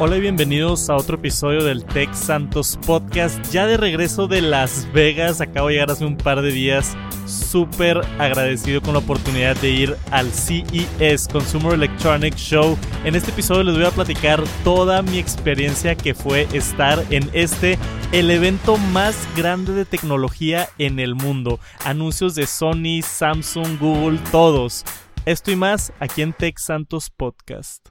Hola y bienvenidos a otro episodio del Tech Santos Podcast. Ya de regreso de Las Vegas, acabo de llegar hace un par de días. Súper agradecido con la oportunidad de ir al CES, Consumer Electronics Show. En este episodio les voy a platicar toda mi experiencia que fue estar en este, el evento más grande de tecnología en el mundo. Anuncios de Sony, Samsung, Google, todos. Esto y más aquí en Tech Santos Podcast.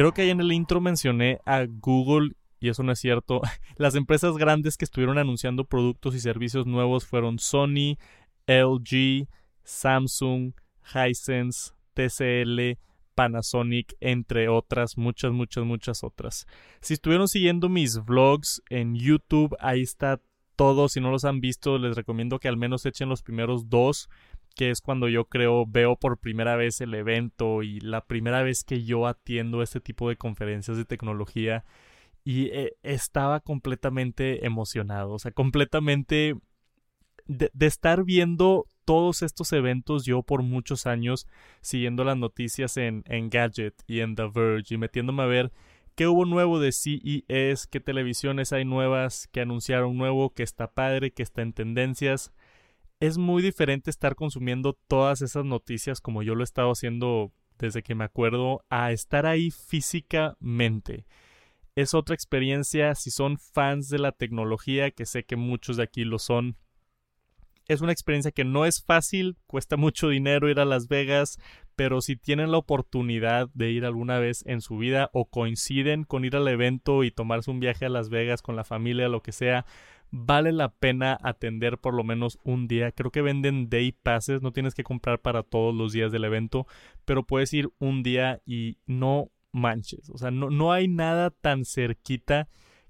Creo que ahí en el intro mencioné a Google y eso no es cierto. Las empresas grandes que estuvieron anunciando productos y servicios nuevos fueron Sony, LG, Samsung, Hisense, TCL, Panasonic, entre otras, muchas, muchas, muchas otras. Si estuvieron siguiendo mis vlogs en YouTube, ahí está todo. Si no los han visto, les recomiendo que al menos echen los primeros dos que es cuando yo creo veo por primera vez el evento y la primera vez que yo atiendo este tipo de conferencias de tecnología y eh, estaba completamente emocionado, o sea, completamente de, estar viendo todos estos eventos yo por muchos años siguiendo las noticias en, en Gadget y en The Verge y metiéndome a ver qué hubo nuevo de CES, qué televisiones hay nuevas, qué anunciaron nuevo, que está padre, que está en tendencias es muy diferente estar consumiendo todas esas noticias como yo lo he estado haciendo desde que me acuerdo a estar ahí físicamente. Es otra experiencia si son fans de la tecnología, que sé que muchos de aquí lo son. Es una experiencia que no es fácil, cuesta mucho dinero ir a Las Vegas, pero si tienen la oportunidad de ir alguna vez en su vida o coinciden con ir al evento y tomarse un viaje a Las Vegas con la familia, lo que sea, vale la pena atender por lo menos un día. Creo que venden day passes, no tienes que comprar para todos los días del evento, pero puedes ir un día y no manches. O sea, no, no hay nada tan cerquita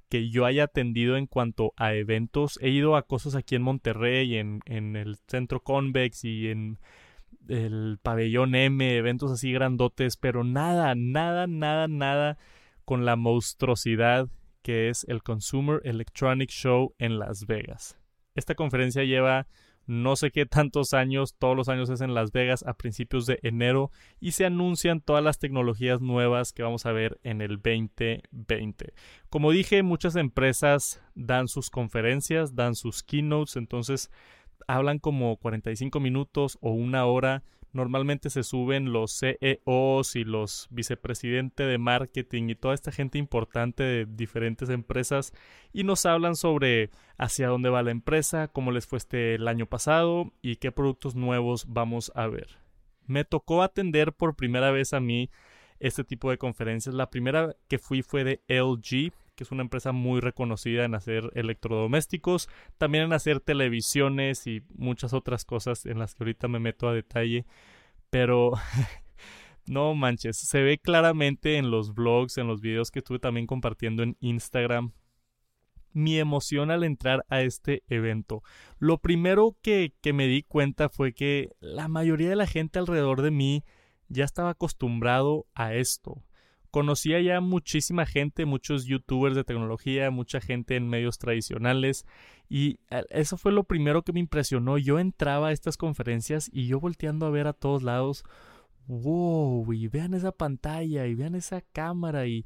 que yo haya atendido en cuanto a eventos. He ido a cosas aquí en Monterrey, en, en el centro Convex y en el pabellón M, eventos así grandotes, pero nada, nada, nada, nada con la monstruosidad que es el Consumer Electronic Show en Las Vegas. Esta conferencia lleva no sé qué tantos años, todos los años es en Las Vegas a principios de enero y se anuncian todas las tecnologías nuevas que vamos a ver en el 2020. Como dije, muchas empresas dan sus conferencias, dan sus keynotes, entonces hablan como 45 minutos o una hora normalmente se suben los CEOs y los vicepresidentes de marketing y toda esta gente importante de diferentes empresas y nos hablan sobre hacia dónde va la empresa, cómo les fue este el año pasado y qué productos nuevos vamos a ver. Me tocó atender por primera vez a mí este tipo de conferencias. La primera que fui fue de LG, que es una empresa muy reconocida en hacer electrodomésticos, también en hacer televisiones y muchas otras cosas en las que ahorita me meto a detalle. Pero no manches, se ve claramente en los blogs, en los videos que estuve también compartiendo en Instagram, mi emoción al entrar a este evento. Lo primero que, que, me di cuenta fue que la mayoría de la gente alrededor de mí ya estaba acostumbrado a esto conocía ya muchísima gente, muchos youtubers de tecnología, mucha gente en medios tradicionales y eh, eso fue lo primero que me impresionó. Yo entraba a estas conferencias y yo volteando a ver a todos lados, wow, y vean esa pantalla y vean esa cámara y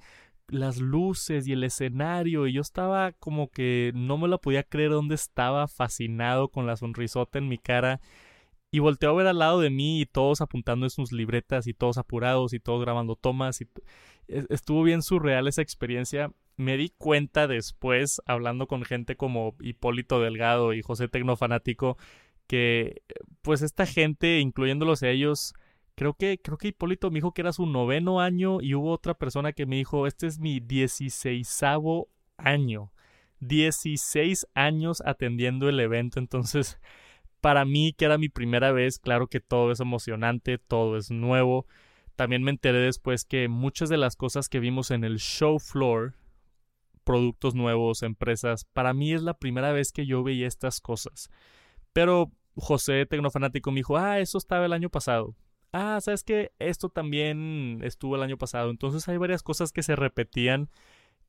las luces y el escenario y yo estaba como que no me lo podía creer dónde estaba fascinado con la sonrisota en mi cara y volteó a ver al lado de mí y todos apuntando en sus libretas y todos apurados y todos grabando tomas y estuvo bien surreal esa experiencia. Me di cuenta después, hablando con gente como Hipólito Delgado y José Tecnofanático, que pues esta gente, incluyéndolos a ellos, creo que, creo que Hipólito me dijo que era su noveno año y hubo otra persona que me dijo, este es mi dieciséisavo año. Dieciséis años atendiendo el evento, entonces para mí, que era mi primera vez, claro que todo es emocionante, todo es nuevo. También me enteré después que muchas de las cosas que vimos en el show floor, productos nuevos, empresas, para mí es la primera vez que yo veía estas cosas. Pero José, Tecnofanático, me dijo, ah, eso estaba el año pasado. Ah, ¿sabes qué? Esto también estuvo el año pasado. Entonces hay varias cosas que se repetían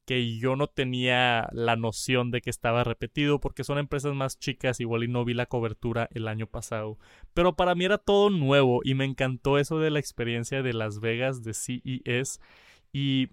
que yo no tenía la noción de que estaba repetido porque son empresas más chicas, igual y no vi la cobertura el año pasado. Pero para mí era todo nuevo y me encantó eso de la experiencia de Las Vegas de CES y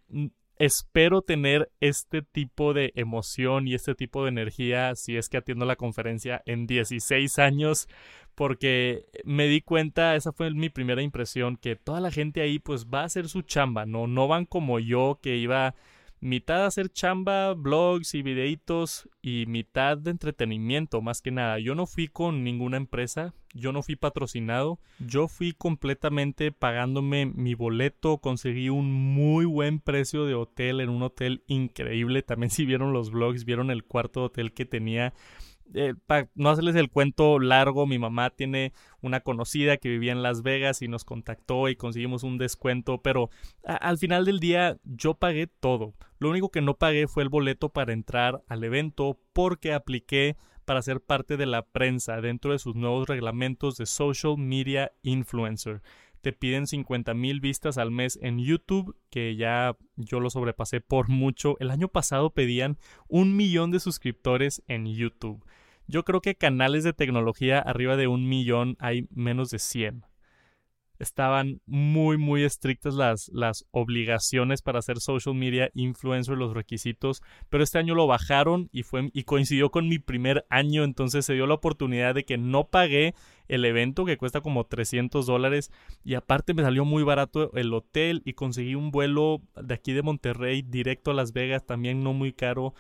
espero tener este tipo de emoción y este tipo de energía si es que atiendo la conferencia en 16 años porque me di cuenta, esa fue mi primera impresión, que toda la gente ahí pues va a hacer su chamba, no, no van como yo que iba mitad hacer chamba, blogs y videitos y mitad de entretenimiento, más que nada. Yo no fui con ninguna empresa, yo no fui patrocinado, yo fui completamente pagándome mi boleto, conseguí un muy buen precio de hotel en un hotel increíble. También si vieron los blogs, vieron el cuarto hotel que tenía eh, para no hacerles el cuento largo, mi mamá tiene una conocida que vivía en Las Vegas y nos contactó y conseguimos un descuento, pero al final del día yo pagué todo. Lo único que no pagué fue el boleto para entrar al evento porque apliqué para ser parte de la prensa dentro de sus nuevos reglamentos de Social Media Influencer te piden 50 mil vistas al mes en YouTube, que ya yo lo sobrepasé por mucho. El año pasado pedían un millón de suscriptores en YouTube. Yo creo que canales de tecnología arriba de un millón hay menos de 100. Estaban muy, muy estrictas las, las obligaciones para hacer social media influencer, los requisitos, pero este año lo bajaron y, fue, y coincidió con mi primer año, entonces se dio la oportunidad de que no pagué el evento que cuesta como 300 dólares y aparte me salió muy barato el hotel y conseguí un vuelo de aquí de Monterrey directo a Las Vegas, también no muy caro.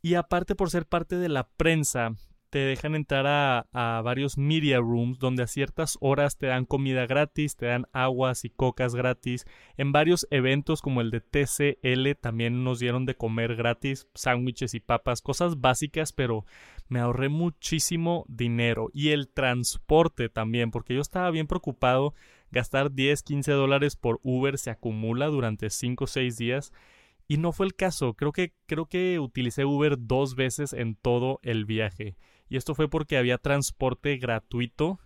Y aparte por ser parte de la prensa, te dejan entrar a, varios media rooms donde a ciertas horas te dan comida gratis, te dan aguas y cocas gratis. En varios eventos como el de TCL también nos dieron de comer gratis, sándwiches y papas, cosas básicas, pero me ahorré muchísimo dinero. Y el transporte también, porque yo estaba bien preocupado. Gastar 10, 15 dólares por Uber se acumula durante 5 o 6 días. Y no fue el caso. Creo que, creo que utilicé Uber dos veces en todo el viaje y esto fue porque había transporte gratuito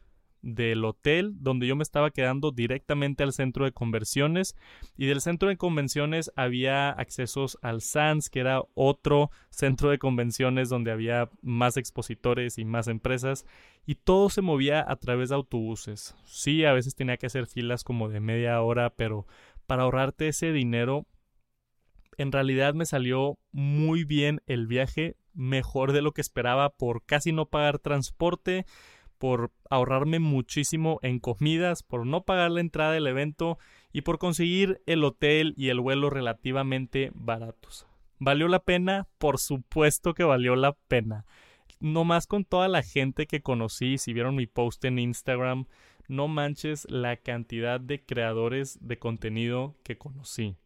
del hotel donde yo me estaba quedando directamente al centro de conversiones y del centro de convenciones había accesos al SANS que era otro centro de convenciones donde había más expositores y más empresas y todo se movía a través de autobuses. Sí a veces tenía que hacer filas como de media hora pero para ahorrarte ese dinero en realidad me salió muy bien el viaje mejor de lo que esperaba por casi no pagar transporte, por ahorrarme muchísimo en comidas, por no pagar la entrada del evento y por conseguir el hotel y el vuelo relativamente baratos. ¿Valió la pena? Por supuesto que valió la pena. No más con toda la gente que conocí, si vieron mi post en Instagram, no manches la cantidad de creadores de contenido que conocí.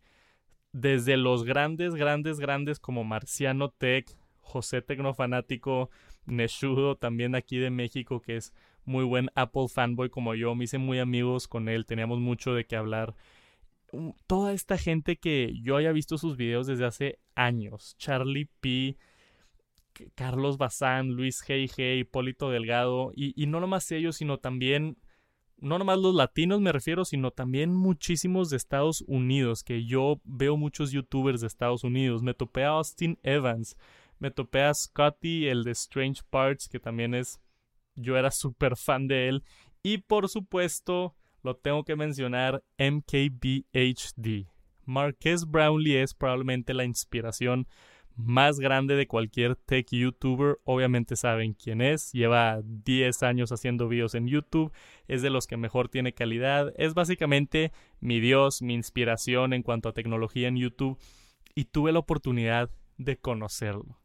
Desde los grandes, grandes, grandes como Marciano Tech, José Tecnofanático, Neshudo, también aquí de México, que es muy buen Apple fanboy como yo. Me hice muy amigos con él, teníamos mucho de qué hablar. Mm, toda esta gente que yo haya visto sus videos desde hace años. Charlie P., Carlos Bazán, Luis G.G., Hipólito Delgado, y, y no nomás ellos, sino también no nomás los latinos me refiero, sino también muchísimos de Estados Unidos, que yo veo muchos youtubers de Estados Unidos. Me topé a Austin Evans, me topé a Scotty, el de Strange Parts, que también es. Yo era súper fan de él. Y por supuesto, lo tengo que mencionar, MKBHD. Marqués Brownlee es probablemente la inspiración más grande de cualquier tech youtuber. Obviamente saben quién es. Lleva 10 años haciendo videos en YouTube. Es de los que mejor tiene calidad. Es básicamente mi dios, mi inspiración en cuanto a tecnología en YouTube. Y tuve la oportunidad de conocerlo.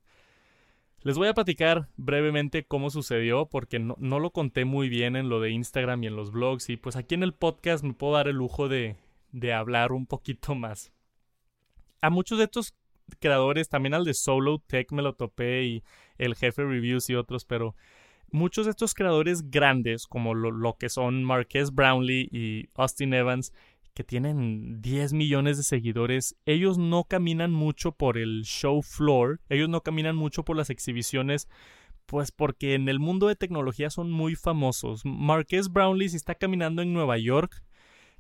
Les voy a platicar brevemente cómo sucedió porque no, lo conté muy bien en lo de Instagram y en los blogs y pues aquí en el podcast me puedo dar el lujo de, hablar un poquito más. A muchos de estos creadores, también al de Solo Tech me lo topé y el jefe Reviews y otros, pero muchos de estos creadores grandes como lo, lo que son Marquez Brownlee y Austin Evans que tienen 10 millones de seguidores, ellos no caminan mucho por el show floor, ellos no caminan mucho por las exhibiciones, pues porque en el mundo de tecnología son muy famosos. Marquez Brownlee si está caminando en Nueva York,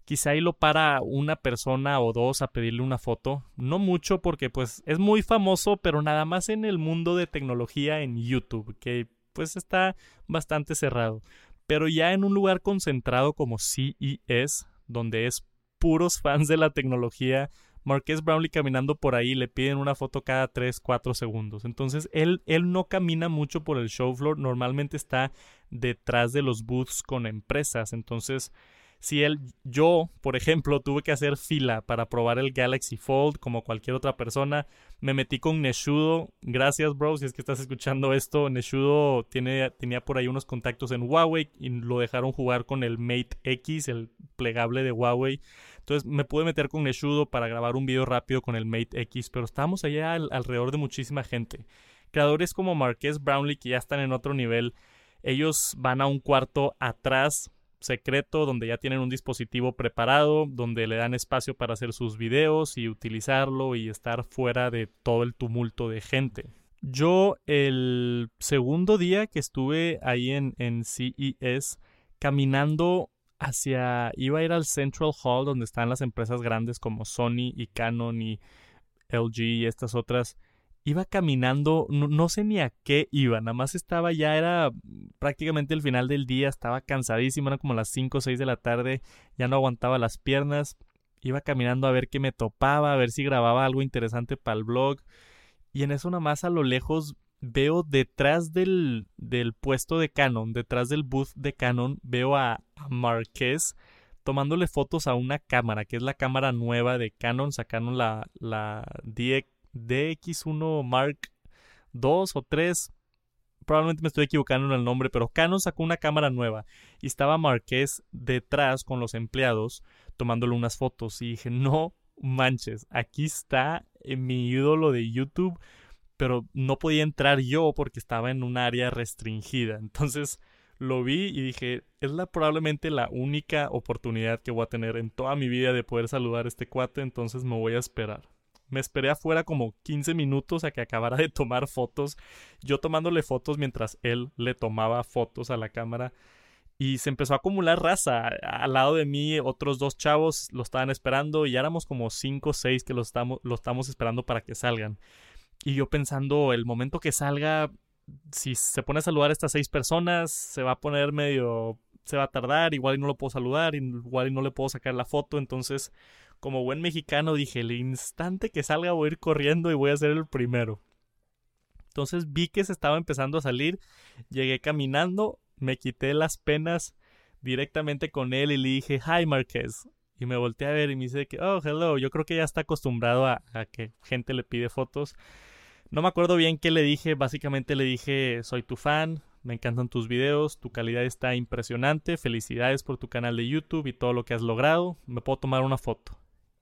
quizá ahí lo para una persona o dos a pedirle una foto. No mucho porque pues es muy famoso, pero nada más en el mundo de tecnología en YouTube, que pues está bastante cerrado. Pero ya en un lugar concentrado como CES, donde es puros fans de la tecnología, Marqués Brownlee caminando por ahí le piden una foto cada 3, 4 segundos. Entonces él, él no camina mucho por el show floor, normalmente está detrás de los booths con empresas. Entonces si él, yo, por ejemplo, tuve que hacer fila para probar el Galaxy Fold como cualquier otra persona, me metí con Neshudo. Gracias, bro, si es que estás escuchando esto. Neshudo tiene, tenía por ahí unos contactos en Huawei y lo dejaron jugar con el Mate X, el plegable de Huawei. Entonces me pude meter con Neshudo para grabar un video rápido con el Mate X, pero estábamos allá alrededor de muchísima gente. Creadores como Marqués Brownlee, que ya están en otro nivel, ellos van a un cuarto atrás secreto donde ya tienen un dispositivo preparado, donde le dan espacio para hacer sus videos y utilizarlo y estar fuera de todo el tumulto de gente. Yo el segundo día que estuve ahí en, en CES caminando hacia iba a ir al Central Hall donde están las empresas grandes como Sony y Canon y LG y estas otras iba caminando, no, sé ni a qué iba, nada más estaba ya, era prácticamente el final del día, estaba cansadísimo, eran como las 5 o 6 de la tarde, ya no aguantaba las piernas, iba caminando a ver qué me topaba, a ver si grababa algo interesante para el blog, y en eso nada más a lo lejos veo detrás del, del puesto de Canon, detrás del booth de Canon, veo a, a Marqués tomándole fotos a una cámara, que es la cámara nueva de Canon, sacaron la, la DX DX1 Mark 2 o 3. Probablemente me estoy equivocando en el nombre, pero Canon sacó una cámara nueva y estaba Marqués detrás con los empleados tomándole unas fotos y dije, no manches, aquí está mi ídolo de YouTube, pero no podía entrar yo porque estaba en un área restringida. Entonces lo vi y dije, es la probablemente la única oportunidad que voy a tener en toda mi vida de poder saludar a este cuate, entonces me voy a esperar. Me esperé afuera como 15 minutos a que acabara de tomar fotos. Yo tomándole fotos mientras él le tomaba fotos a la cámara. Y se empezó a acumular raza. Al lado de mí, otros dos chavos lo estaban esperando. Y éramos como 5 o 6 que lo estamos, lo estamos esperando para que salgan. Y yo pensando, el momento que salga, si se pone a saludar a estas seis personas, se va a poner medio. Se va a tardar, igual y no lo puedo saludar, igual y no le puedo sacar la foto. Entonces como buen mexicano dije, el instante que salga voy a ir corriendo y voy a ser el primero. Entonces vi que se estaba empezando a salir, llegué caminando, me quité las penas directamente con él y le dije, hi Marqués. Y me volteé a ver y me dice que, oh, hello, yo creo que ya está acostumbrado a, a que gente le pide fotos. No me acuerdo bien qué le dije, básicamente le dije, soy tu fan, me encantan tus videos, tu calidad está impresionante, felicidades por tu canal de YouTube y todo lo que has logrado, me puedo tomar una foto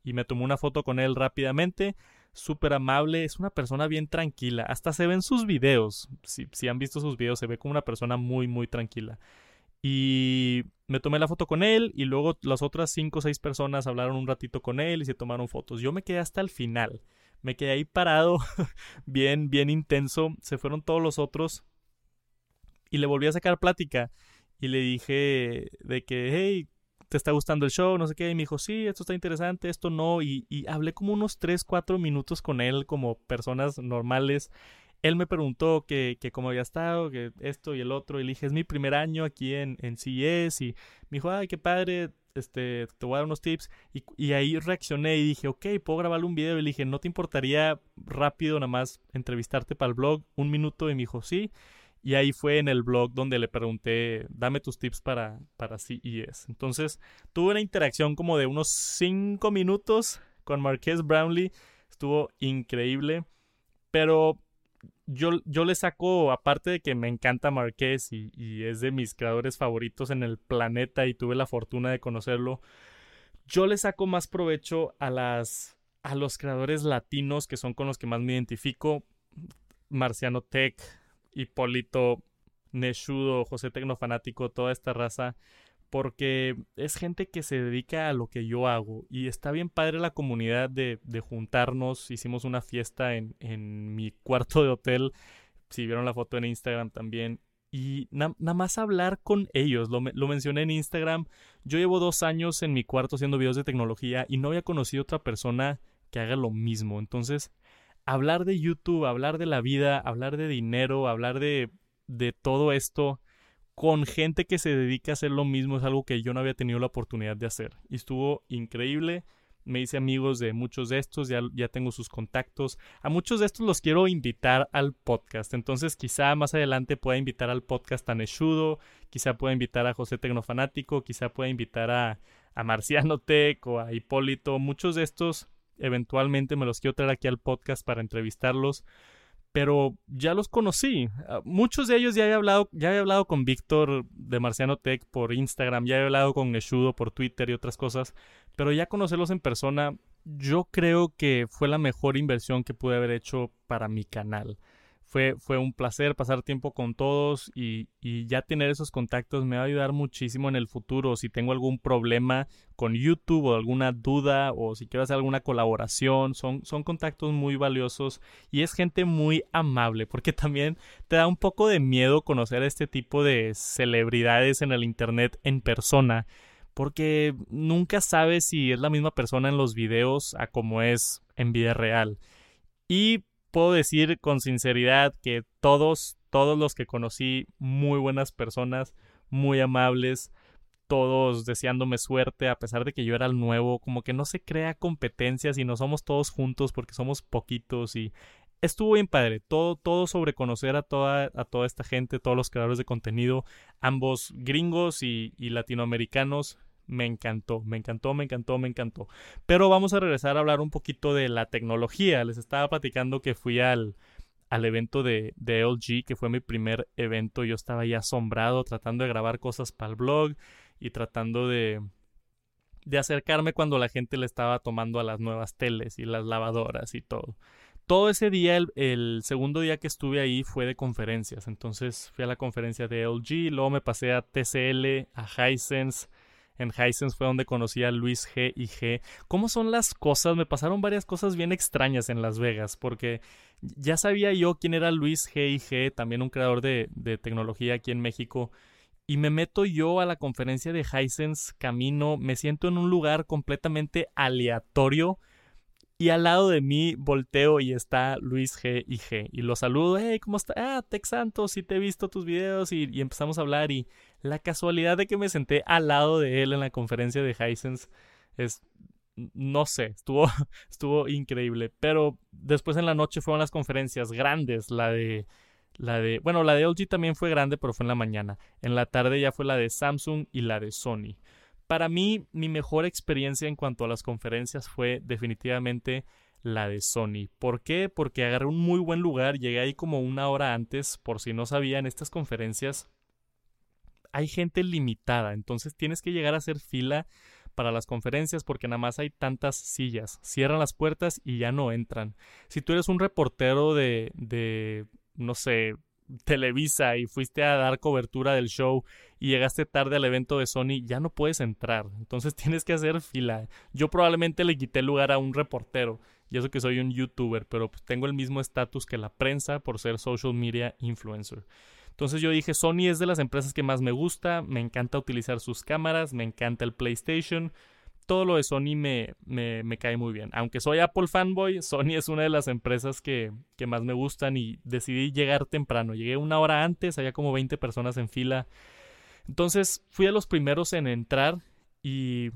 y me tomó una foto con él rápidamente. Súper amable, es una persona bien tranquila. Hasta se ven sus videos. Si, si han visto sus videos, se ve como una persona muy, muy tranquila. Y me tomé la foto con él y luego las otras cinco o seis personas hablaron un ratito con él y se tomaron fotos. Yo me quedé hasta el final. Me quedé ahí parado, bien, bien intenso. Se fueron todos los otros y le volví a sacar plática y le dije de que, hey, ¿te está gustando el show? No sé qué. Y me dijo, sí, esto está interesante, esto no. Y, y hablé como unos 3, 4 minutos con él como personas normales. Él me preguntó que, que cómo había estado, que esto y el otro. Y le dije, es mi primer año aquí en, en CES. Y me dijo, ay, qué padre, este, te voy a dar unos tips. Y, y, ahí reaccioné y dije, ok, puedo grabarle un video. Y dije, ¿no te importaría rápido nada más entrevistarte para el blog? Un minuto. Y me dijo, sí. Y ahí fue en el blog donde le pregunté, dame tus tips para, para CES. Entonces, tuve una interacción como de unos 5 minutos con Marqués Brownlee. Estuvo increíble. Pero yo, yo le saco, aparte de que me encanta Marqués y, y es de mis creadores favoritos en el planeta y tuve la fortuna de conocerlo, yo le saco más provecho a las a los creadores latinos que son con los que más me identifico. Marciano Tech, Hipólito, Neshudo, José Tecnofanático, toda esta raza, porque es gente que se dedica a lo que yo hago y está bien padre la comunidad de, juntarnos. Hicimos una fiesta en, mi cuarto de hotel, si vieron la foto en Instagram también, y nada más hablar con ellos. Lo, lo, mencioné en Instagram. Yo llevo dos años en mi cuarto haciendo videos de tecnología y no había conocido otra persona que haga lo mismo. Entonces, hablar de YouTube, hablar de la vida, hablar de dinero, hablar de, de todo esto con gente que se dedica a hacer lo mismo es algo que yo no había tenido la oportunidad de hacer. Y estuvo increíble me hice amigos de muchos de estos, ya, ya tengo sus contactos. A muchos de estos los quiero invitar al podcast. Entonces quizá más adelante pueda invitar al podcast a Neshudo, quizá pueda invitar a José Tecnofanático, quizá pueda invitar a, a Marciano Tech o a Hipólito. Muchos de estos eventualmente me los quiero traer aquí al podcast para entrevistarlos pero ya los conocí. Ah, muchos de ellos ya he hablado, ya he hablado con Víctor de Marciano Tech por Instagram, ya he hablado con Neshudo por Twitter y otras cosas, pero ya conocerlos en persona, yo creo que fue la mejor inversión que pude haber hecho para mi canal. Fue, fue un placer pasar tiempo con todos y, y, ya tener esos contactos me va a ayudar muchísimo en el futuro. Si tengo algún problema con YouTube o alguna duda o si quiero hacer alguna colaboración, son, son contactos muy valiosos y es gente muy amable porque también te da un poco de miedo conocer a este tipo de celebridades en el Internet en persona porque nunca sabes si es la misma persona en los videos a como es en vida real. Y puedo decir con sinceridad que todos, todos los que conocí, muy buenas personas, muy amables, todos deseándome suerte, a pesar de que yo era el nuevo, como que no se crea competencia si no somos todos juntos porque somos poquitos y estuvo bien padre, todo, todo sobre conocer a toda, a toda esta gente, todos los creadores de contenido, ambos gringos y, y latinoamericanos, me encantó, me encantó, me encantó, me encantó. Pero vamos a regresar a hablar un poquito de la tecnología. Les estaba platicando que fui al, al evento de, de LG, que fue mi primer evento. Yo estaba ahí asombrado tratando de grabar cosas para el blog y tratando de, de acercarme cuando la gente le estaba tomando a las nuevas teles y las lavadoras y todo. Todo ese día, el, el, segundo día que estuve ahí fue de conferencias. Entonces fui a la conferencia de LG, luego me pasé a TCL, a Hisense, en Hisense fue donde conocí a Luis G y G. ¿Cómo son las cosas? Me pasaron varias cosas bien extrañas en Las Vegas, porque ya sabía yo quién era Luis G y G, también un creador de, tecnología aquí en México. Y me meto yo a la conferencia de Hisense, camino, me siento en un lugar completamente aleatorio y al lado de mí volteo y está Luis G y G. Y lo saludo, hey, ¿cómo está? Ah, Tex Santos, sí te he visto tus videos. Y, y, empezamos a hablar. Y la casualidad de que me senté al lado de él en la conferencia de Hisense es. No sé, estuvo, estuvo increíble. Pero después en la noche fueron las conferencias grandes. La de. La de. Bueno, la de LG también fue grande, pero fue en la mañana. En la tarde ya fue la de Samsung y la de Sony. Para mí, mi mejor experiencia en cuanto a las conferencias fue definitivamente la de Sony. ¿Por qué? Porque agarré un muy buen lugar, llegué ahí como una hora antes, por si no sabían, estas conferencias hay gente limitada, entonces tienes que llegar a hacer fila para las conferencias porque nada más hay tantas sillas. Cierran las puertas y ya no entran. Si tú eres un reportero de, de no sé, Televisa y fuiste a dar cobertura del show y llegaste tarde al evento de Sony, ya no puedes entrar. Entonces tienes que hacer fila. Yo probablemente le quité lugar a un reportero. Y eso que soy un youtuber, pero pues tengo el mismo estatus que la prensa por ser social media influencer. Entonces yo dije, Sony es de las empresas que más me gusta, me encanta utilizar sus cámaras, me encanta el PlayStation, todo lo de Sony me, me, cae muy bien. Aunque soy Apple fanboy, Sony es una de las empresas que, que, más me gustan y decidí llegar temprano. Llegué una hora antes, había como 20 personas en fila. Entonces fui a los primeros en entrar y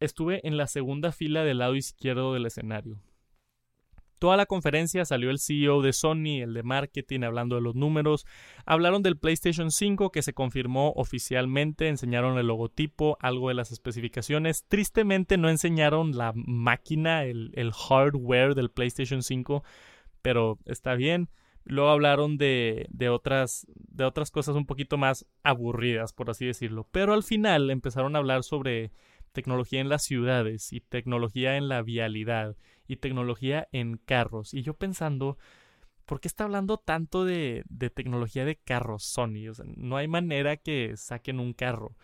estuve en la segunda fila del lado izquierdo del escenario. Toda la conferencia salió el CEO de Sony, el de marketing, hablando de los números. Hablaron del PlayStation 5 que se confirmó oficialmente, enseñaron el logotipo, algo de las especificaciones. Tristemente no enseñaron la máquina, el, hardware del PlayStation 5, pero está bien. Luego hablaron de, de, otras, de otras cosas un poquito más aburridas, por así decirlo. Pero al final empezaron a hablar sobre tecnología en las ciudades y tecnología en la vialidad y tecnología en carros. Y yo pensando, ¿por qué está hablando tanto de, tecnología de carros Sony? O sea, no hay manera que saquen un carro.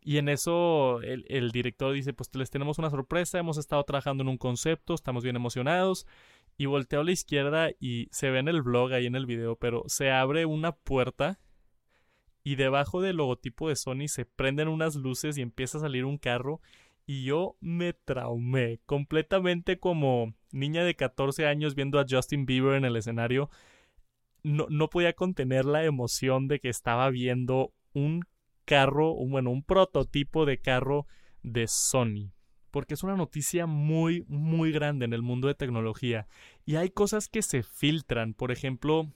Y en eso el, el, director dice, pues les tenemos una sorpresa, hemos estado trabajando en un concepto, estamos bien emocionados. Y volteo a la izquierda y se ve en el vlog ahí en el video, pero se abre una puerta y debajo del logotipo de Sony se prenden unas luces y empieza a salir un carro y yo me traumé completamente como niña de 14 años viendo a Justin Bieber en el escenario. No, no podía contener la emoción de que estaba viendo un carro, bueno, un prototipo de carro de Sony. Porque es una noticia muy, muy grande en el mundo de tecnología. Y hay cosas que se filtran. Por ejemplo,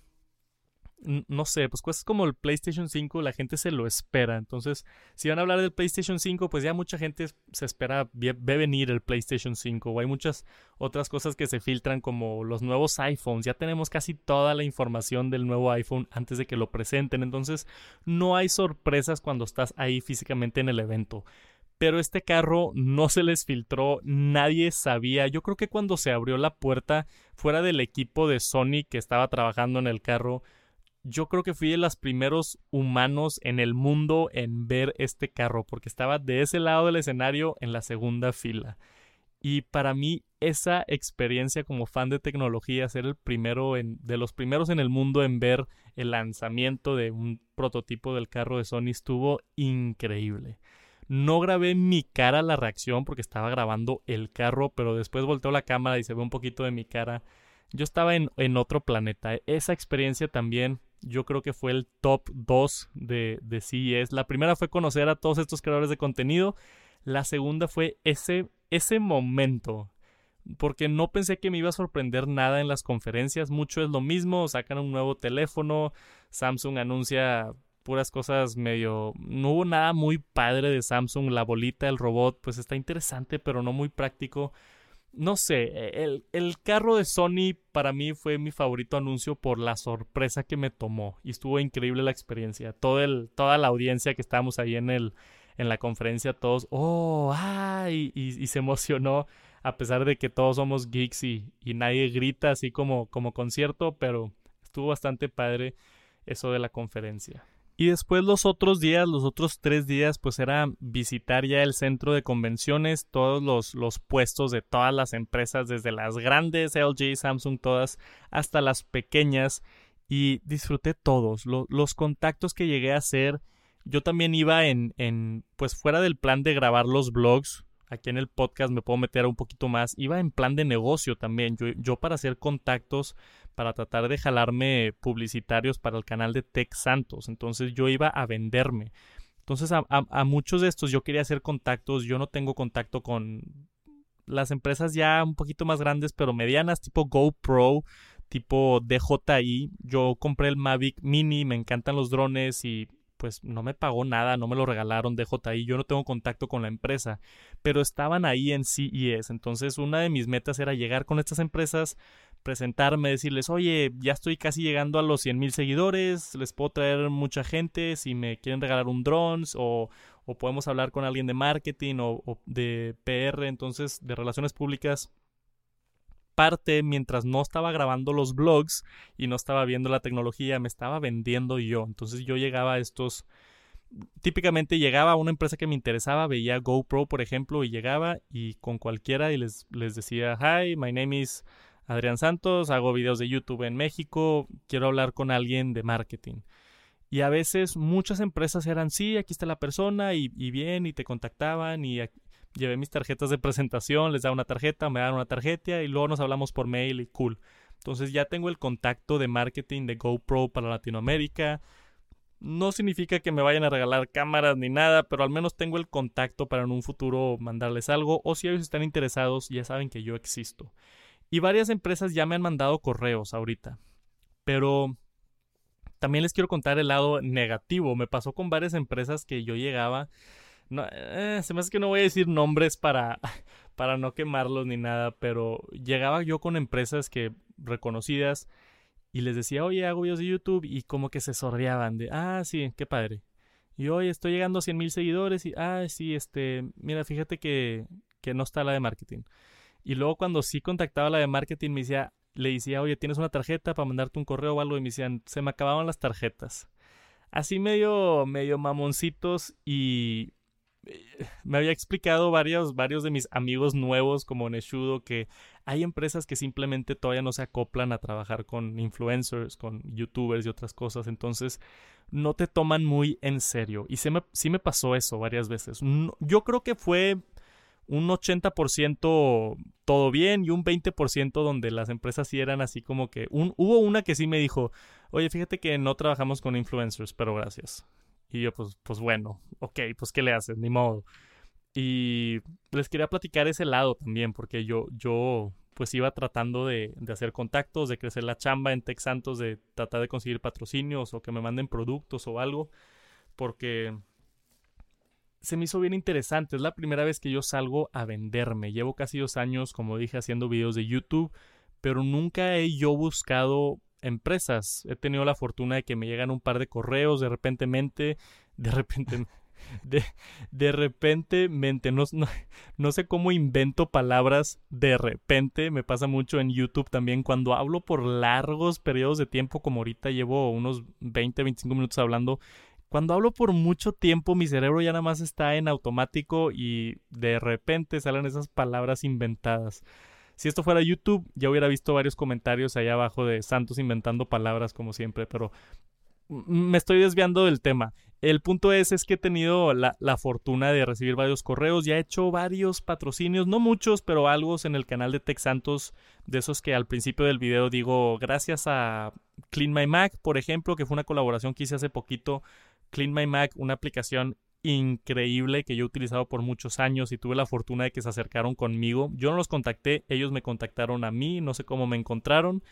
no sé, pues cosas como el PlayStation 5, la gente se lo espera. Entonces, si van a hablar del PlayStation 5, pues ya mucha gente se espera, ve, venir el PlayStation 5. O hay muchas otras cosas que se filtran como los nuevos iPhones. Ya tenemos casi toda la información del nuevo iPhone antes de que lo presenten. Entonces, no hay sorpresas cuando estás ahí físicamente en el evento. Pero este carro no se les filtró, nadie sabía. Yo creo que cuando se abrió la puerta, fuera del equipo de Sony que estaba trabajando en el carro, yo creo que fui de los primeros humanos en el mundo en ver este carro, porque estaba de ese lado del escenario en la segunda fila. Y para mí esa experiencia como fan de tecnología, ser el primero en, de los primeros en el mundo en ver el lanzamiento de un prototipo del carro de Sony estuvo increíble. No grabé mi cara la reacción porque estaba grabando el carro, pero después volteó la cámara y se ve un poquito de mi cara. Yo estaba en, en otro planeta. Esa experiencia también yo creo que fue el top 2 de, de CES. La primera fue conocer a todos estos creadores de contenido. La segunda fue ese, ese momento. Porque no pensé que me iba a sorprender nada en las conferencias. Mucho es lo mismo. Sacan un nuevo teléfono. Samsung anuncia puras cosas medio... No hubo nada muy padre de Samsung. La bolita, el robot, pues está interesante, pero no muy práctico no sé, e, el, carro de Sony para mí fue mi favorito anuncio por la sorpresa que me tomó y estuvo increíble la experiencia. Todo el, toda la audiencia que estábamos ahí en, el, en la conferencia, todos, oh, ay, y, se emocionó a pesar de que todos somos geeks y, y nadie grita así como, como concierto, pero estuvo bastante padre eso de la conferencia. Y después los otros días, los otros tres días, pues era visitar ya el centro de convenciones, todos los, los puestos de todas las empresas, desde las grandes, LG, Samsung, todas, hasta las pequeñas. Y disfruté todos. los contactos que llegué a hacer. Yo también iba en, en, pues fuera del plan de grabar los blogs, aquí en el podcast me puedo meter un poquito más. Iba en plan de negocio también. Yo, yo para hacer contactos, para tratar de jalarme publicitarios para el canal de Tech Santos. Entonces yo iba a venderme. Entonces a, muchos de estos yo quería hacer contactos. Yo no tengo contacto con las empresas ya un poquito más grandes, pero medianas, tipo GoPro, tipo DJI. Yo compré el Mavic Mini, me encantan los drones y pues no me pagó nada, no me lo regalaron DJI, yo no tengo contacto con la empresa, pero estaban ahí en CES, entonces una de mis metas era llegar con estas empresas, presentarme, decirles, oye, ya estoy casi llegando a los 100 mil seguidores, les puedo traer mucha gente si me quieren regalar un drones o, podemos hablar con alguien de marketing o, de PR, entonces de relaciones públicas parte mientras no estaba grabando los vlogs y no estaba viendo la tecnología, me estaba vendiendo yo. Entonces yo llegaba a estos... Típicamente llegaba a una empresa que me interesaba, veía GoPro, por ejemplo, y llegaba y con cualquiera y les decía, hi, my name is Adrián Santos, hago videos de YouTube en México, quiero hablar con alguien de marketing. Y a veces muchas empresas eran, sí, aquí está la persona y, bien, y te contactaban y llevé mis tarjetas de presentación, les daba una tarjeta, me daban una tarjeta y luego nos hablamos por mail y cool. Entonces ya tengo el contacto de marketing de GoPro para Latinoamérica. No significa que me vayan a regalar cámaras ni nada, pero al menos tengo el contacto para en un futuro mandarles algo o si ellos están interesados ya saben que yo existo. Y varias empresas ya me han mandado correos ahorita. Pero también les quiero contar el lado negativo. Me pasó con varias empresas que yo llegaba no, eh, se me hace que no voy a decir nombres para, para no quemarlos ni nada, pero llegaba yo con empresas que reconocidas y les decía, oye, hago videos de YouTube y como que se sordeaban de, ah, sí, qué padre. Y hoy estoy llegando a 100 mil seguidores y, ah, sí, este, mira, fíjate que, que no está la de marketing. Y luego cuando sí contactaba la de marketing me decía, le decía, oye, ¿tienes una tarjeta para mandarte un correo o algo? Y me decían, se me acababan las tarjetas. Así medio, medio mamoncitos y me había explicado varios, varios de mis amigos nuevos como Neshudo que hay empresas que simplemente todavía no se acoplan a trabajar con influencers, con youtubers y otras cosas, entonces no te toman muy en serio. Y me, sí me pasó eso varias veces. yo creo que fue un 80% todo bien y un 20% donde las empresas sí eran así como que un, hubo una que sí me dijo, oye, fíjate que no trabajamos con influencers, pero gracias. Y yo, pues, pues bueno, ok, pues ¿qué le haces? Ni modo. Y les quería platicar ese lado también, porque yo, yo pues iba tratando de, de hacer contactos, de crecer la chamba en Tech Santos, de tratar de conseguir patrocinios o que me manden productos o algo, porque se me hizo bien interesante. Es la primera vez que yo salgo a venderme. Llevo casi dos años, como dije, haciendo videos de YouTube, pero nunca he yo buscado empresas. He tenido la fortuna de que me llegan un par de correos de repentemente, de repente, de, repente, no, no, no, sé cómo invento palabras de repente, me pasa mucho en YouTube también cuando hablo por largos periodos de tiempo, como ahorita llevo unos 20, 25 minutos hablando. Cuando hablo por mucho tiempo, mi cerebro ya nada más está en automático y de repente salen esas palabras inventadas. Si esto fuera YouTube, ya hubiera visto varios comentarios allá abajo de Santos inventando palabras como siempre, pero me estoy desviando del tema. El punto es, es que he tenido la, fortuna de recibir varios correos, ya he hecho varios patrocinios, no muchos, pero algo en el canal de Tech Santos, de esos que al principio del video digo, gracias a Clean My Mac, por ejemplo, que fue una colaboración que hice hace poquito, Clean My Mac, una aplicación increíble que yo he utilizado por muchos años y tuve la fortuna de que se acercaron conmigo. Yo no los contacté, ellos me contactaron a mí, no sé cómo me encontraron,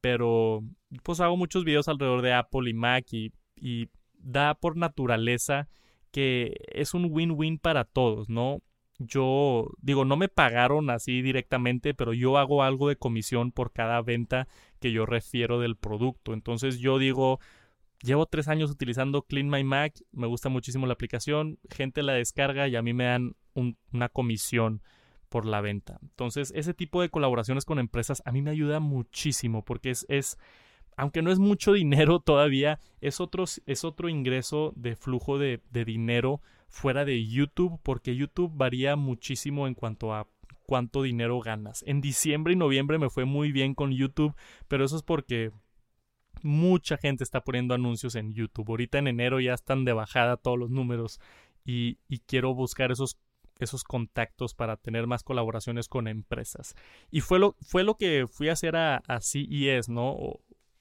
pero pues hago muchos videos alrededor de Apple y Mac y, y da por naturaleza que es un win-win para todos, ¿no? Yo digo, no me pagaron así directamente, pero yo hago algo de comisión por cada venta que yo refiero del producto. Entonces yo digo, Llevo tres años utilizando Clean My Mac, me gusta muchísimo la aplicación, gente la descarga y a mí me dan una comisión por la venta. Entonces, ese tipo de colaboraciones con empresas a mí me ayuda muchísimo porque es, es aunque no es mucho dinero todavía, es otro, es otro ingreso de flujo de, de dinero fuera de YouTube porque YouTube varía muchísimo en cuanto a cuánto dinero ganas. En diciembre y noviembre me fue muy bien con YouTube, pero eso es porque mucha gente está poniendo anuncios en YouTube. Ahorita en enero ya están de bajada todos los números y, quiero buscar esos, esos contactos para tener más colaboraciones con empresas. Y fue lo, fue lo que fui a hacer a, a CES, ¿no?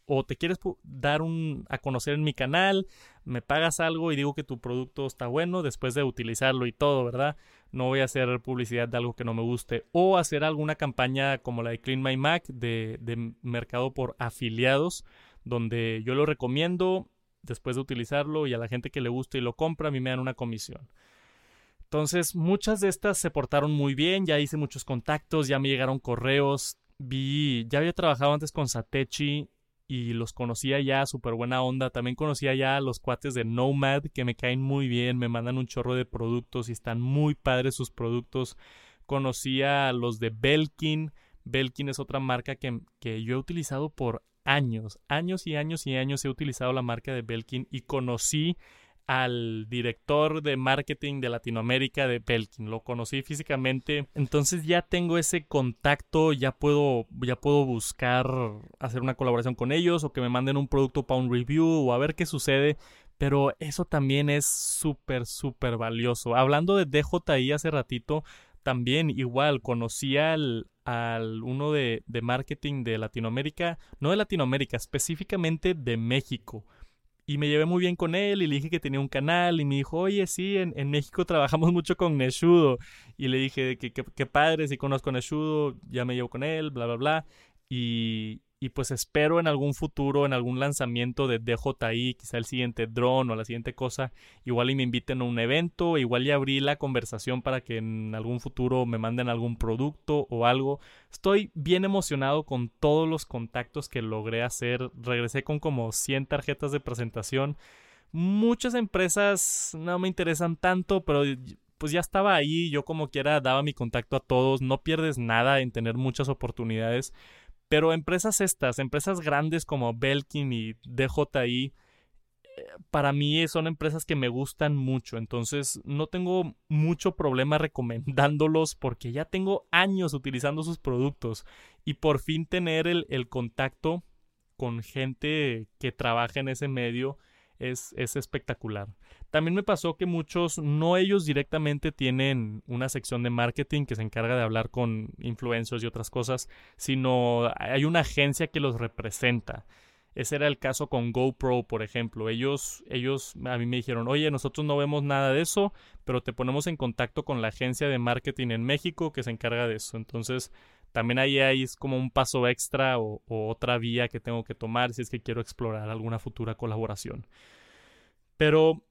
O, te quieres dar un a conocer en mi canal, me pagas algo y digo que tu producto está bueno después de utilizarlo y todo, ¿verdad? No voy a hacer publicidad de algo que no me guste o hacer alguna campaña como la de Clean My Mac de mercado por afiliados donde yo lo recomiendo después de utilizarlo y a la gente que le gusta y lo compra, a mí me dan una comisión. Entonces, muchas de estas se portaron muy bien, ya hice muchos contactos, ya me llegaron correos, vi, ya había trabajado antes con Satechi y los conocía ya, súper buena onda. También conocía ya los cuates de Nomad, que me caen muy bien, me mandan un chorro de productos y están muy padres sus productos. Conocía a los de Belkin. Belkin es otra marca que, que yo he utilizado por años, años y años y años he utilizado la marca de Belkin y conocí al director de marketing de Latinoamérica de Belkin. Lo conocí físicamente. Entonces ya tengo ese contacto, ya puedo, ya puedo buscar hacer una colaboración con ellos o que me manden un producto para un review o a ver qué sucede. Pero eso también es súper, súper valioso. Hablando de DJI hace ratito, también igual conocí al, al uno de, de, marketing de Latinoamérica, no de Latinoamérica, específicamente de México. Y me llevé muy bien con él y le dije que tenía un canal y me dijo, oye, sí, en, en México trabajamos mucho con Neshudo. Y le dije que, que, padre, si conozco a ya me llevo con él, bla, bla, bla. Y, y pues espero en algún futuro, en algún lanzamiento de DJI, quizá el siguiente drone o la siguiente cosa, igual y me inviten a un evento, igual ya abrí la conversación para que en algún futuro me manden algún producto o algo. Estoy bien emocionado con todos los contactos que logré hacer. Regresé con como 100 tarjetas de presentación. Muchas empresas no me interesan tanto, pero pues ya estaba ahí, yo como quiera daba mi contacto a todos, no pierdes nada en tener muchas oportunidades. Pero empresas estas, empresas grandes como Belkin y DJI, para mí son empresas que me gustan mucho, entonces no tengo mucho problema recomendándolos porque ya tengo años utilizando sus productos. Y por fin tener el, el contacto con gente que trabaja en ese medio es, es, espectacular. También me pasó que muchos, no ellos directamente tienen una sección de marketing que se encarga de hablar con influencers y otras cosas, sino hay una agencia que los representa. Ese era el caso con GoPro, por ejemplo. Ellos, ellos a mí me dijeron, oye, nosotros no vemos nada de eso, pero te ponemos en contacto con la agencia de marketing en México que se encarga de eso. Entonces, también ahí hay es como un paso extra o, otra vía que tengo que tomar si es que quiero explorar alguna futura colaboración. Pero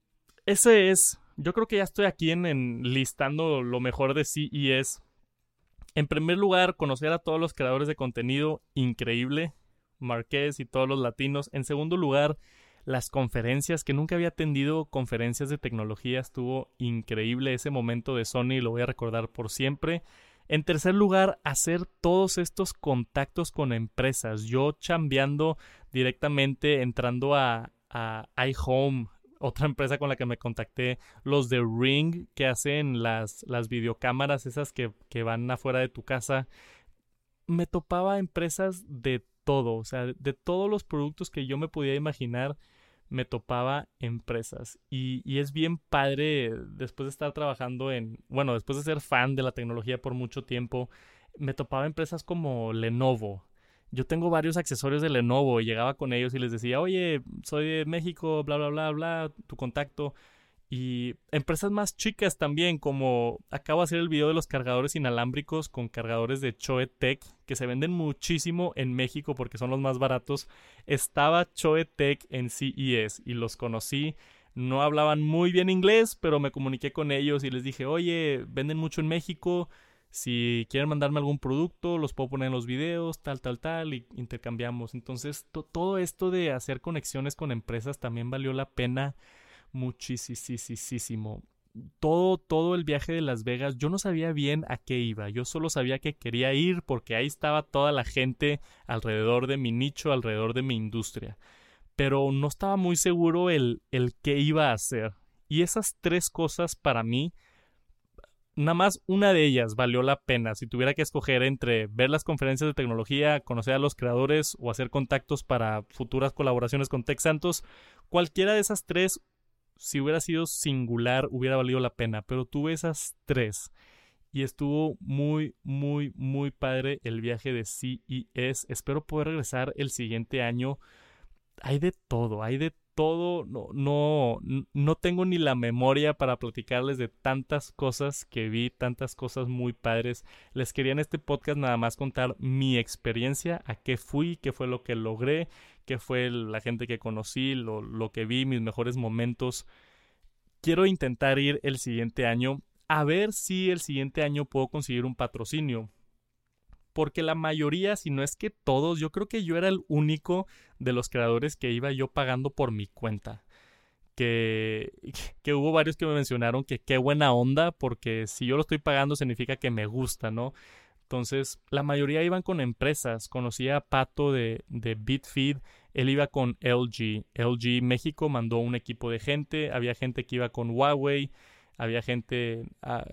ese es, yo creo que ya estoy aquí en, en listando lo mejor de CES. En primer lugar, conocer a todos los creadores de contenido, increíble. Marqués y todos los latinos. En segundo lugar, las conferencias, que nunca había atendido conferencias de tecnología. Estuvo increíble ese momento de Sony, lo voy a recordar por siempre. En tercer lugar, hacer todos estos contactos con empresas. Yo chambeando directamente, entrando a, a iHome, otra empresa con la que me contacté, los de Ring, que hacen las, las videocámaras, esas que, que van afuera de tu casa. Me topaba empresas de todo, o sea, de todos los productos que yo me podía imaginar, me topaba empresas. Y, y, es bien padre, después de estar trabajando en, bueno, después de ser fan de la tecnología por mucho tiempo, me topaba empresas como Lenovo. Yo tengo varios accesorios de Lenovo y llegaba con ellos y les decía, oye, soy de México, bla, bla, bla, bla, tu contacto. Y empresas más chicas también, como acabo de hacer el video de los cargadores inalámbricos con cargadores de Choe Tech, que se venden muchísimo en México porque son los más baratos. Estaba Choe Tech en CES y los conocí. No hablaban muy bien inglés, pero me comuniqué con ellos y les dije, oye, venden mucho en México. Si quieren mandarme algún producto, los puedo poner en los videos, tal, tal, tal, y intercambiamos. Entonces, todo esto de hacer conexiones con empresas también valió la pena muchísimo. Todo, todo el viaje de Las Vegas, yo no sabía bien a qué iba, yo solo sabía que quería ir porque ahí estaba toda la gente alrededor de mi nicho, alrededor de mi industria. Pero no estaba muy seguro el, el qué iba a hacer. Y esas tres cosas para mí, nada más una de ellas valió la pena. Si tuviera que escoger entre ver las conferencias de tecnología, conocer a los creadores o hacer contactos para futuras colaboraciones con Tech Santos, cualquiera de esas tres si hubiera sido singular, hubiera valido la pena, pero tuve esas tres. Y estuvo muy, muy, muy padre el viaje de CES. Espero poder regresar el siguiente año. Hay de todo, hay de todo. No, no, no tengo ni la memoria para platicarles de tantas cosas que vi, tantas cosas muy padres. Les quería en este podcast nada más contar mi experiencia, a qué fui, qué fue lo que logré qué fue la gente que conocí, lo, lo que vi, mis mejores momentos. Quiero intentar ir el siguiente año a ver si el siguiente año puedo conseguir un patrocinio. Porque la mayoría, si no es que todos, yo creo que yo era el único de los creadores que iba yo pagando por mi cuenta. Que, que hubo varios que me mencionaron que qué buena onda, porque si yo lo estoy pagando significa que me gusta, ¿no? Entonces, la mayoría iban con empresas. Conocía a Pato de, de Bitfeed, él iba con LG. LG México mandó un equipo de gente, había gente que iba con Huawei, había gente, uh,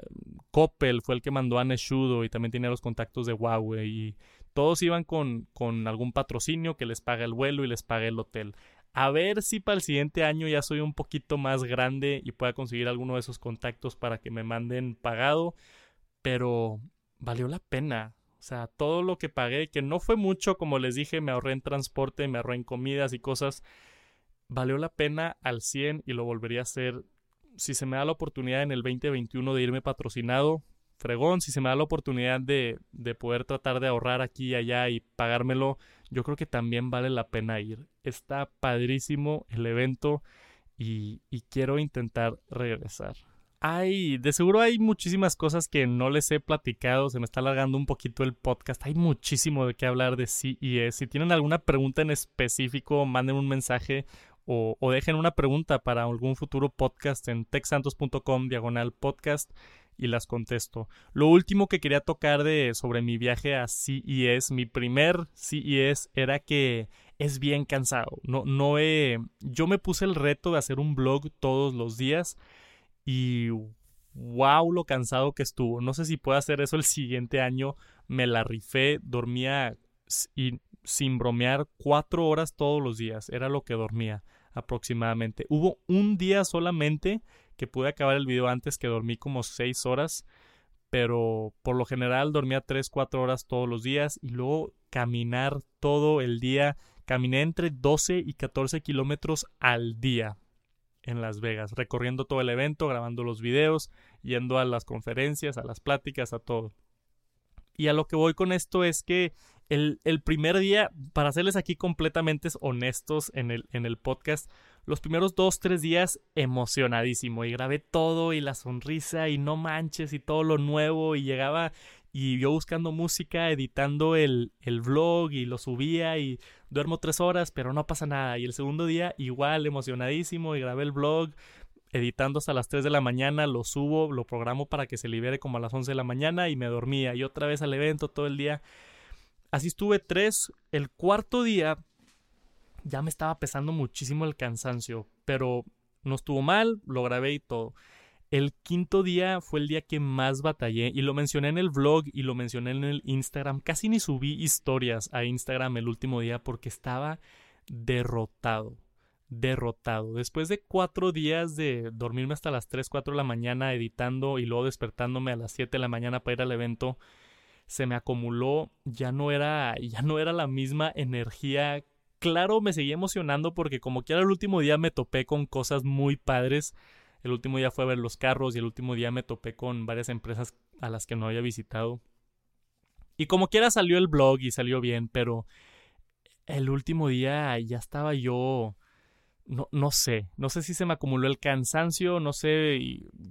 Coppel fue el que mandó a Neshudo y también tenía los contactos de Huawei. Y todos iban con, con algún patrocinio que les paga el vuelo y les paga el hotel. A ver si para el siguiente año ya soy un poquito más grande y pueda conseguir alguno de esos contactos para que me manden pagado. Pero valió la pena. O sea, todo lo que pagué, que no fue mucho, como les dije, me ahorré en transporte, me ahorré en comidas y cosas, valió la pena al 100 y lo volvería a hacer. Si se me da la oportunidad en el 2021 de irme patrocinado, fregón. Si se me da la oportunidad de, de poder tratar de ahorrar aquí y allá y pagármelo, yo creo que también vale la pena ir. Está padrísimo el evento y, y quiero intentar regresar. Hay, de seguro hay muchísimas cosas que no les he platicado, se me está alargando un poquito el podcast, hay muchísimo de qué hablar de CES. Si tienen alguna pregunta en específico, manden un mensaje o, o dejen una pregunta para algún futuro podcast en texantos.com diagonal podcast y las contesto. Lo último que quería tocar de sobre mi viaje a CES, mi primer CES era que es bien cansado. No, no he... Yo me puse el reto de hacer un blog todos los días y wow lo cansado que estuvo. No sé si puedo hacer eso el siguiente año. Me la rifé, dormía y sin bromear cuatro horas todos los días. Era lo que dormía aproximadamente. Hubo un día solamente que pude acabar el video antes que dormí como seis horas. Pero por lo general dormía tres, cuatro horas todos los días y luego caminar todo el día. Caminé entre 12 y 14 kilómetros al día en Las Vegas, recorriendo todo el evento, grabando los videos, yendo a las conferencias, a las pláticas, a todo. Y a lo que voy con esto es que el, primer día, para serles aquí completamente honestos en el, en el podcast, los primeros dos, tres días emocionadísimo y grabé todo y la sonrisa y no manches y todo lo nuevo y llegaba y yo buscando música, editando el, el vlog y lo subía y duermo tres horas, pero no pasa nada. Y el segundo día igual emocionadísimo y grabé el vlog, editando hasta las 3 de la mañana, lo subo, lo programo para que se libere como a las 11 de la mañana y me dormía y otra vez al evento todo el día. Así estuve tres. El cuarto día ya me estaba pesando muchísimo el cansancio, pero no estuvo mal, lo grabé y todo. El quinto día fue el día que más batallé y lo mencioné en el vlog y lo mencioné en el Instagram. Casi ni subí historias a Instagram el último día porque estaba derrotado. Derrotado. Después de cuatro días de dormirme hasta las 3, 4 de la mañana editando y luego despertándome a las 7 de la mañana para ir al evento, se me acumuló, ya no era, ya no era la misma energía. Claro, me seguía emocionando porque como que era el último día me topé con cosas muy padres. El último día fue a ver los carros y el último día me topé con varias empresas a las que no había visitado. Y como quiera salió el blog y salió bien, pero el último día ya estaba yo no, no sé, no sé si se me acumuló el cansancio, no sé,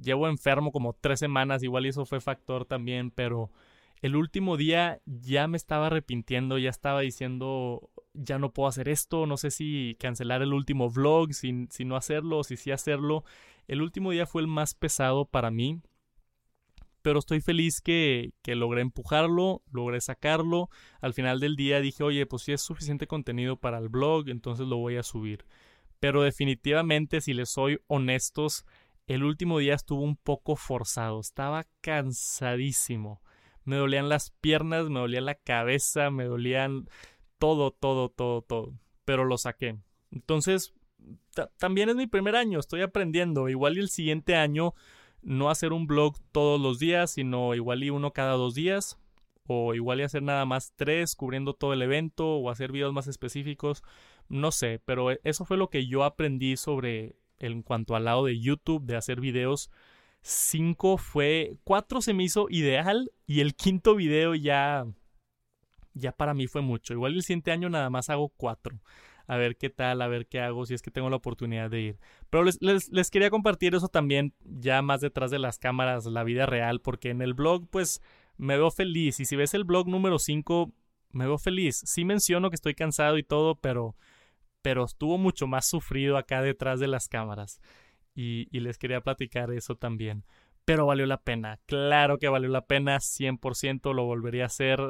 llevo enfermo como tres semanas, igual eso fue factor también, pero el último día ya me estaba arrepintiendo, ya estaba diciendo, ya no puedo hacer esto, no sé si cancelar el último vlog, si, si no hacerlo, si sí hacerlo. El último día fue el más pesado para mí, pero estoy feliz que, que, logré empujarlo, logré sacarlo. Al final del día dije, oye, pues si es suficiente contenido para el blog, entonces lo voy a subir. Pero definitivamente, si les soy honestos, el último día estuvo un poco forzado, estaba cansadísimo me dolían las piernas, me dolía la cabeza, me dolían todo, todo, todo, todo. Pero lo saqué. Entonces, también es mi primer año, estoy aprendiendo. Igual y el siguiente año no hacer un blog todos los días, sino igual y uno cada dos días. O igual y hacer nada más tres cubriendo todo el evento o hacer videos más específicos. No sé, pero eso fue lo que yo aprendí sobre en cuanto al lado de YouTube, de hacer videos 5 fue, 4 se me hizo ideal y el quinto video ya, ya para mí fue mucho. Igual el siguiente año nada más hago 4. A ver qué tal, a ver qué hago, si es que tengo la oportunidad de ir. Pero les, les, quería compartir eso también ya más detrás de las cámaras, la vida real, porque en el blog pues me veo feliz. Y si ves el blog número 5, me veo feliz. Sí menciono que estoy cansado y todo, pero, pero estuvo mucho más sufrido acá detrás de las cámaras y, les quería platicar eso también. Pero valió la pena, claro que valió la pena, 100% lo volvería a hacer,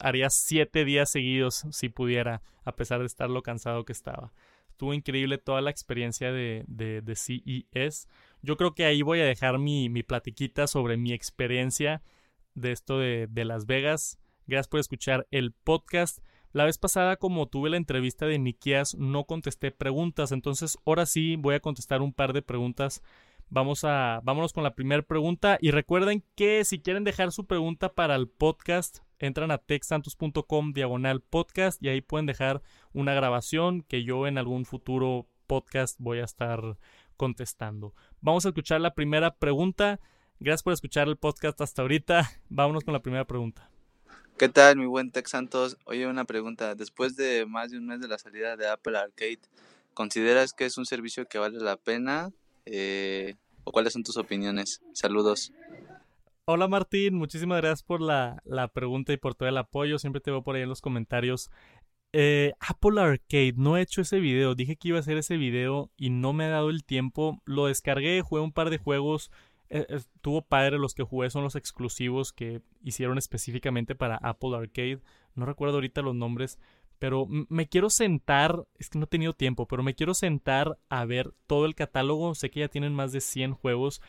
haría siete días seguidos si pudiera, a pesar de estar lo cansado que estaba. Estuvo increíble toda la experiencia de, de, de CES. Yo creo que ahí voy a dejar mi, mi platiquita sobre mi experiencia de esto de, de Las Vegas. Gracias por escuchar el podcast. La vez pasada, como tuve la entrevista de Nikias, no contesté preguntas, entonces ahora sí voy a contestar un par de preguntas. Vamos a, vámonos con la primera pregunta y recuerden que si quieren dejar su pregunta para el podcast, entran a texsantos.com diagonal podcast y ahí pueden dejar una grabación que yo en algún futuro podcast voy a estar contestando. Vamos a escuchar la primera pregunta. Gracias por escuchar el podcast hasta ahorita. Vámonos con la primera pregunta. ¿Qué tal, mi buen Tex Santos? Oye, una pregunta. Después de más de un mes de la salida de Apple Arcade, ¿consideras que es un servicio que vale la pena? Eh, ¿O cuáles son tus opiniones? Saludos. Hola Martín, muchísimas gracias por la, la, pregunta y por todo el apoyo. Siempre te veo por ahí en los comentarios. Eh, Apple Arcade, no he hecho ese video. Dije que iba a hacer ese video y no me ha dado el tiempo. Lo descargué, jugué un par de juegos eh, estuvo padre, los que jugué son los exclusivos que hicieron específicamente para Apple Arcade. No recuerdo ahorita los nombres, Pero me quiero sentar, es que no he tenido tiempo, pero me quiero sentar a ver todo el catálogo. Sé que ya tienen más de 100 juegos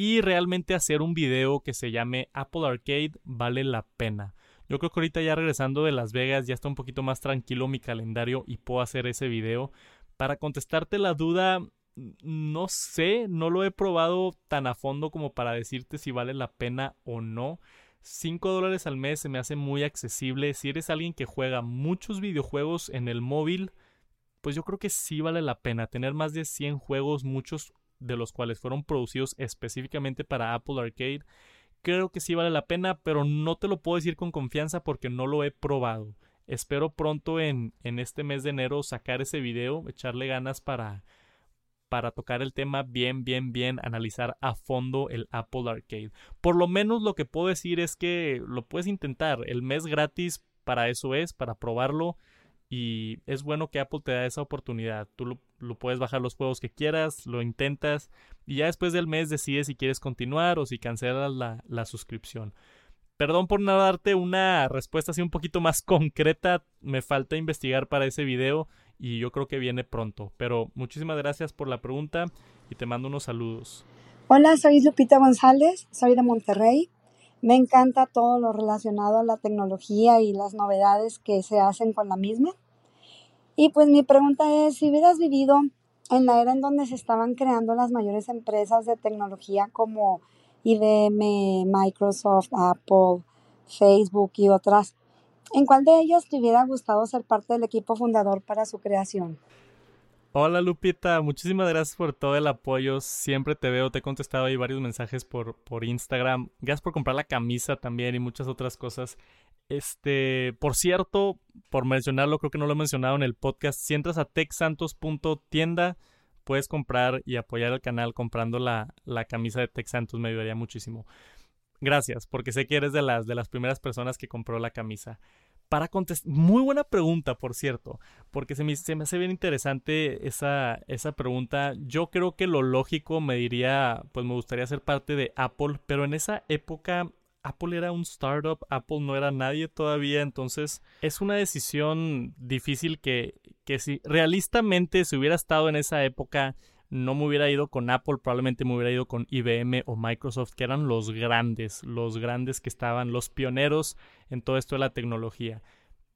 y realmente hacer un video que se llame Apple Arcade vale la pena. Yo creo que ahorita ya regresando de Las Vegas ya está un poquito más tranquilo mi calendario y puedo hacer ese video. Para contestarte la duda, no sé, no lo he probado tan a fondo como para decirte si vale la pena o no. 5 dólares al mes se me hace muy accesible. Si eres alguien que juega muchos videojuegos en el móvil, pues yo creo que sí vale la pena tener más de 100 juegos, muchos de los cuales fueron producidos específicamente para Apple Arcade. Creo que sí vale la pena, pero no te lo puedo decir con confianza porque no lo he probado. Espero pronto en, en este mes de enero sacar ese video, echarle ganas para, para tocar el tema bien, bien, bien, analizar a fondo el Apple Arcade. Por lo menos lo que puedo decir es que lo puedes intentar. El mes gratis para eso es, para probarlo. Y es bueno que Apple te da esa oportunidad. Puedes bajar los juegos que quieras, lo intentas y ya después del mes decides si quieres continuar o si cancelas la, la suscripción. Perdón por no darte una respuesta así un poquito más concreta. Me falta investigar para ese video y yo creo que viene pronto. Pero muchísimas gracias por la pregunta y te mando unos saludos. Hola, soy Lupita González, soy de Monterrey. Me encanta todo lo relacionado a la tecnología y las novedades que se hacen con la misma. Y pues mi pregunta es, si hubieras vivido en la era en donde se estaban creando las mayores empresas de tecnología como IBM, Microsoft, Apple, Facebook y otras, ¿En cuál de ellos te hubiera gustado ser parte del equipo fundador para su creación? Hola Lupita, muchísimas gracias por todo el apoyo. Siempre te veo, te he contestado ahí varios mensajes por, por Instagram. Gracias por comprar la camisa también y muchas otras cosas. Este, por cierto, por mencionarlo, creo que no lo he mencionado en el podcast. Si entras a texantos.tienda, puedes comprar y apoyar el canal comprando la, la camisa de Texantos. Me ayudaría muchísimo. Gracias, porque sé que eres de las, de las primeras personas que compró la camisa. Para contestar, muy buena pregunta, por cierto, porque se me, se me hace bien interesante esa, esa pregunta. Yo creo que lo lógico me diría, pues me gustaría ser parte de Apple, pero en esa época Apple era un startup, Apple no era nadie todavía, entonces es una decisión difícil que, que si realistamente si hubiera estado en esa época no me hubiera ido con Apple, probablemente me hubiera ido con IBM o Microsoft, que eran los grandes, los grandes que estaban, los pioneros en todo esto de la tecnología.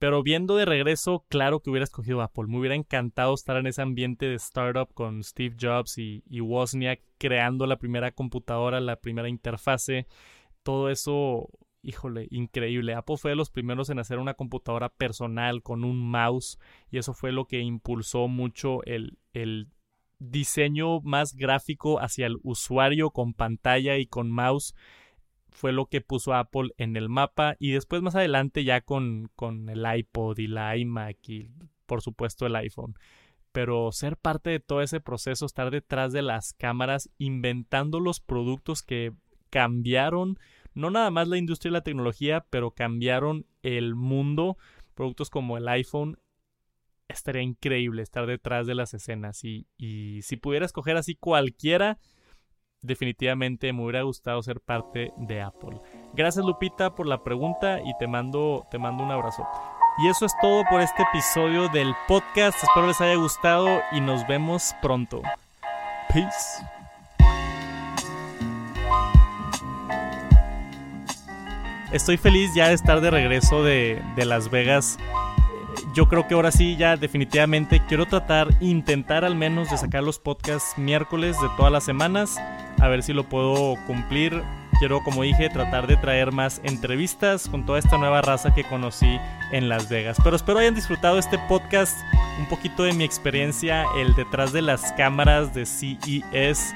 Pero viendo de regreso, claro que hubiera escogido Apple. Me hubiera encantado estar en ese ambiente de startup con Steve Jobs y, y Wozniak creando la primera computadora, la primera interfase. Todo eso, híjole, increíble. Apple fue de los primeros en hacer una computadora personal con un mouse y eso fue lo que impulsó mucho el, el diseño más gráfico hacia el usuario con pantalla y con mouse fue lo que puso Apple en el mapa y después más adelante ya con, con el iPod y la iMac y por supuesto el iPhone. Pero ser parte de todo ese proceso, estar detrás de las cámaras, inventando los productos que cambiaron no nada más la industria y la tecnología, pero cambiaron el mundo. Productos como el iPhone estaría increíble estar detrás de las escenas. Y, y si pudiera escoger así cualquiera, definitivamente me hubiera gustado ser parte de Apple. Gracias Lupita por la pregunta y te mando, te mando un abrazo. Y eso es todo por este episodio del podcast. Espero les haya gustado y nos vemos pronto. Peace. Estoy feliz ya de estar de regreso de, de Las Vegas yo creo que ahora sí, ya definitivamente quiero tratar, intentar al menos de sacar los podcasts miércoles de todas las semanas, a ver si lo puedo cumplir. Quiero, como dije, tratar de traer más entrevistas con toda esta nueva raza que conocí en Las Vegas. Pero espero hayan disfrutado este podcast, un poquito de mi experiencia, el detrás de las cámaras de CES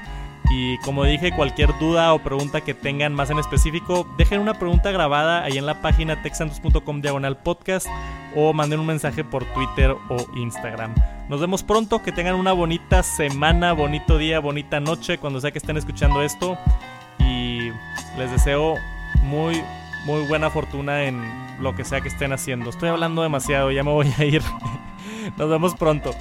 y como dije, cualquier duda o pregunta que tengan más en específico, dejen una pregunta grabada ahí en la página texantos.com diagonal podcast o manden un mensaje por Twitter o Instagram. Nos vemos pronto, que tengan una bonita semana, bonito día, bonita noche cuando sea que estén escuchando esto y les deseo muy, muy buena fortuna en lo que sea que estén haciendo. Estoy hablando demasiado, ya me voy a ir. Nos vemos pronto.